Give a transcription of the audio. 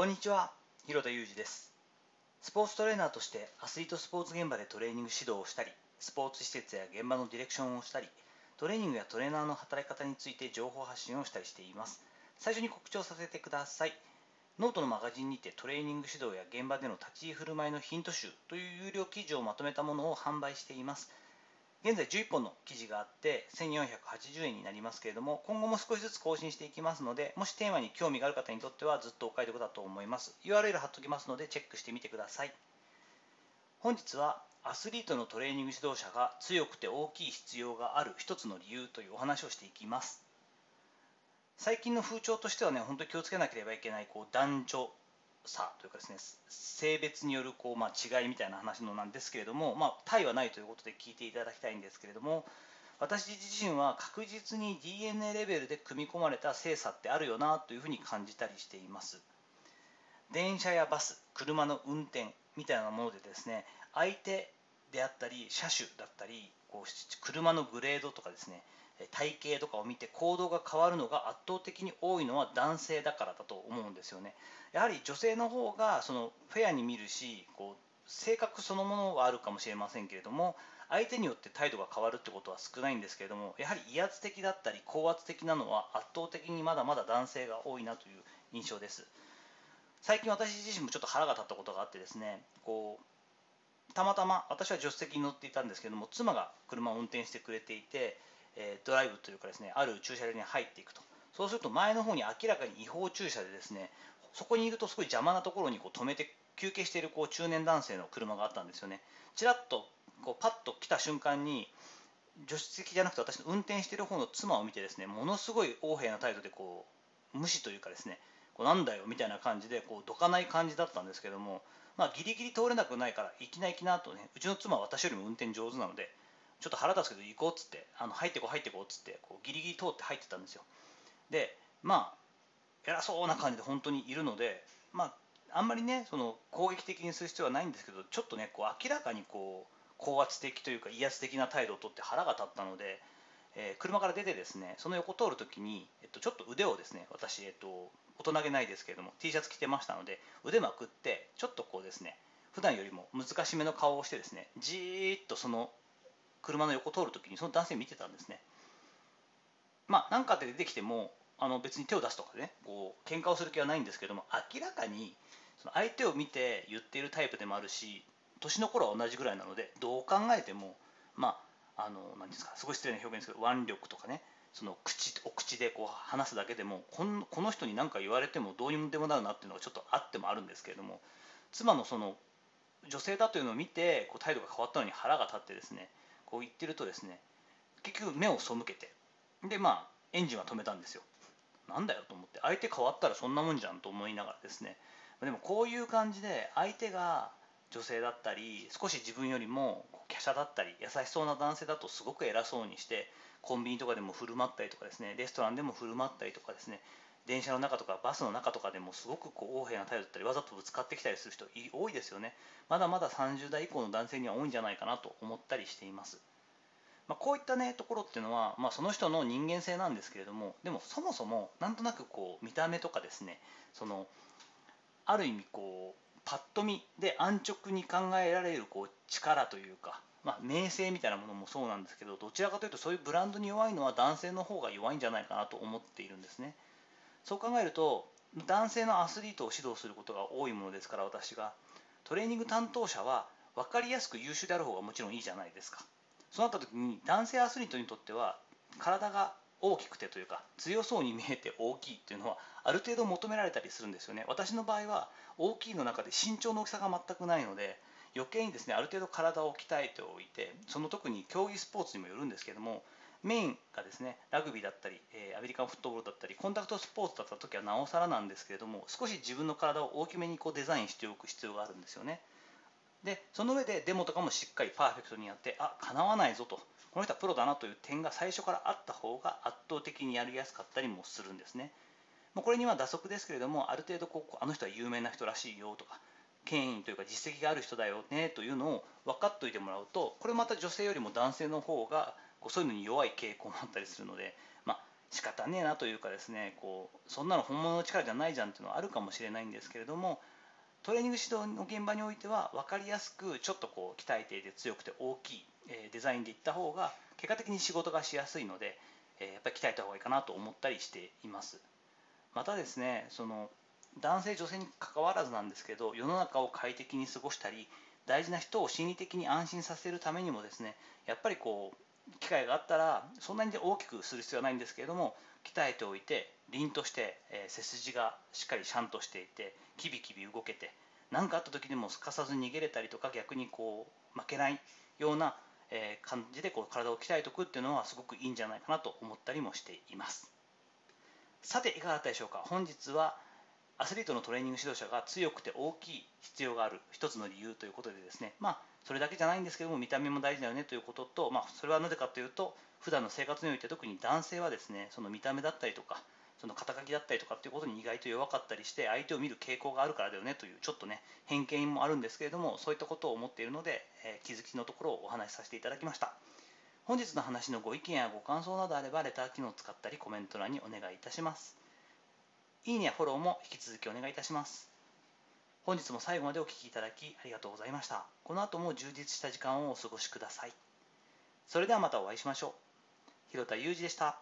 こんにちは広田裕二です。スポーツトレーナーとしてアスリートスポーツ現場でトレーニング指導をしたりスポーツ施設や現場のディレクションをしたりトレーニングやトレーナーの働き方について情報発信をしたりしています。最初に告知をさせてください。ノートのマガジンにてトレーニング指導や現場での立ち居振る舞いのヒント集という有料記事をまとめたものを販売しています。現在11本の記事があって1480円になりますけれども今後も少しずつ更新していきますのでもしテーマに興味がある方にとってはずっとお買い得だと思います。URL 貼っときますのでチェックしてみてください。本日はアスリートのトレーニング指導者が強くて大きい必要がある一つの理由というお話をしていきます。最近の風潮としてはね本当に気をつけなければいけないこう男女差というかですね性別によるこう、まあ、違いみたいな話のなんですけれども、まあ、対はないということで聞いていただきたいんですけれども私自身は確実に DNA レベルで組み込まれた性差ってあるよなというふうに感じたりしています。電車やバス車の運転みたいなものでですね相手であったり車種だったりこう車のグレードとかですね体型とかを見て行動が変わるのが圧倒的に多いのは男性だからだと思うんですよね。やはり女性の方がそのフェアに見るしこう性格そのものはあるかもしれませんけれども相手によって態度が変わるってことは少ないんですけれどもやはり威圧的だったり高圧的なのは圧倒的にまだまだ男性が多いなという印象です最近私自身もちょっと腹が立ったことがあってですねこうたまたま私は助手席に乗っていたんですけども妻が車を運転してくれていてえドライブというかですねある駐車場に入っていくと。そうすると前の方に明らかに違法駐車でですねそこにいるとすごい邪魔なところにこう止めて休憩しているこう中年男性の車があったんですよね。ちらっとこうパッと来た瞬間に助手席じゃなくて私の運転している方の妻を見てですねものすごい横柄な態度でこう無視というかですねこうなんだよみたいな感じでこうどかない感じだったんですけどもまあギリギリ通れなくないから行きな行きなとねうちの妻は私よりも運転上手なのでちょっと腹立つけど行こうっつってあの入ってこ入ってこうっつってこうギリギリ通って入ってたんですよ。でまあ偉そうな感じで本当にいるのでまああんまりねその攻撃的にする必要はないんですけどちょっとねこう明らかにこう高圧的というか威圧的な態度をとって腹が立ったので、えー、車から出てですねその横通るときに、えっと、ちょっと腕をですね私、えっと、大人げないですけれども T シャツ着てましたので腕まくってちょっとこうですね普段よりも難しめの顔をしてですねじーっとその車の横通るときにその男性見てたんですね。まあ何かって出てきてもあの別に手を出すとかねこう喧嘩をする気はないんですけども明らかにその相手を見て言っているタイプでもあるし年の頃は同じぐらいなのでどう考えてもまああの何ですかすごい失礼な表現ですけど腕力とかねその口お口でこう話すだけでもこのこの人に何か言われてもどうにでもなるなっていうのがちょっとあってもあるんですけれども妻のその女性だというのを見てこう態度が変わったのに腹が立ってですねこう言ってるとですね結局目を背けてでまあエンジンは止めたんですよ。なんだよと思って相手変わったらそんなもんじゃんと思いながらですね。でもこういう感じで相手が女性だったり少し自分よりも華奢だったり優しそうな男性だとすごく偉そうにしてコンビニとかでも振る舞ったりとかですねレストランでも振る舞ったりとかですね電車の中とかバスの中とかでもすごくこう横柄な態度だったりわざとぶつかってきたりする人多いですよねまだまだ30代以降の男性には多いんじゃないかなと思ったりしています、まあ、こういったねところっていうのは、まあ、その人の人間性なんですけれどもでもそもそもなんとなくこう見た目とかですねそのある意味こうパッと見で安直に考えられるこう力というかまあ、名声みたいなものもそうなんですけどどちらかというとそういうブランドに弱いのは男性の方が弱いんじゃないかなと思っているんですね。そう考えると男性のアスリートを指導することが多いものですから私がトレーニング担当者は分かりやすく優秀である方がもちろんいいじゃないですか。そうなった時に男性アスリートにとっては体が大きくてというか強そうに見えて大きいっていうのはある程度求められたりするんですよね。私の場合は大きいの中で身長の大きさが全くないので余計にですねある程度体を鍛えておいてその特に競技スポーツにもよるんですけどもメインがですねラグビーだったり、え、アメリカンフットボールだったりコンタクトスポーツだった時はなおさらなんですけれども少し自分の体を大きめにこうデザインしておく必要があるんですよね。でその上でデモとかもしっかりパーフェクトにやってあかなわないぞと。この人はプロだなという点が最初からあった方が圧倒的にやりやすかったりもするんですね。これには打足ですけれどもある程度こうあの人は有名な人らしいよとか権威というか実績がある人だよねというのを分かっておいてもらうとこれまた女性よりも男性の方がこうそういうのに弱い傾向もあったりするので、まあ、仕方ねえなというかですねこうそんなの本物の力じゃないじゃんっていうのはあるかもしれないんですけれどもトレーニング指導の現場においては分かりやすくちょっとこう鍛えていて強くて大きいデザインでいった方が結果的に仕事がしやすいのでやっぱり鍛えた方がいいかなと思ったりしています。またですねその男性女性に関わらずなんですけど世の中を快適に過ごしたり大事な人を心理的に安心させるためにもですねやっぱりこう機会があったらそんなに大きくする必要はないんですけれども鍛えておいて凛として、え背筋がしっかりシャンとしていてキビキビ動けて何かあった時でもすかさず逃げれたりとか逆にこう負けないような、え感じでこう体を鍛えておくっていうのはすごくいいんじゃないかなと思ったりもしています。さていかがだったでしょうか？本日はアスリートのトレーニング指導者が強くて大きい必要がある一つの理由ということでですね。まあそれだけじゃないんですけども見た目も大事だよねということと、まあ、それはなぜかというと普段の生活において特に男性はですねその見た目だったりとかその肩書きだったりとかっていうことに意外と弱かったりして相手を見る傾向があるからだよねというちょっとね偏見もあるんですけれどもそういったことを思っているので、えー、気づきのところをお話しさせていただきました本日の話のご意見やご感想などあればレター機能を使ったりコメント欄にお願いいたしますいいねやフォローも引き続きお願いいたします。本日も最後までお聴きいただきありがとうございました。この後も充実した時間をお過ごしください。それではまたお会いしましょう。広田裕二でした。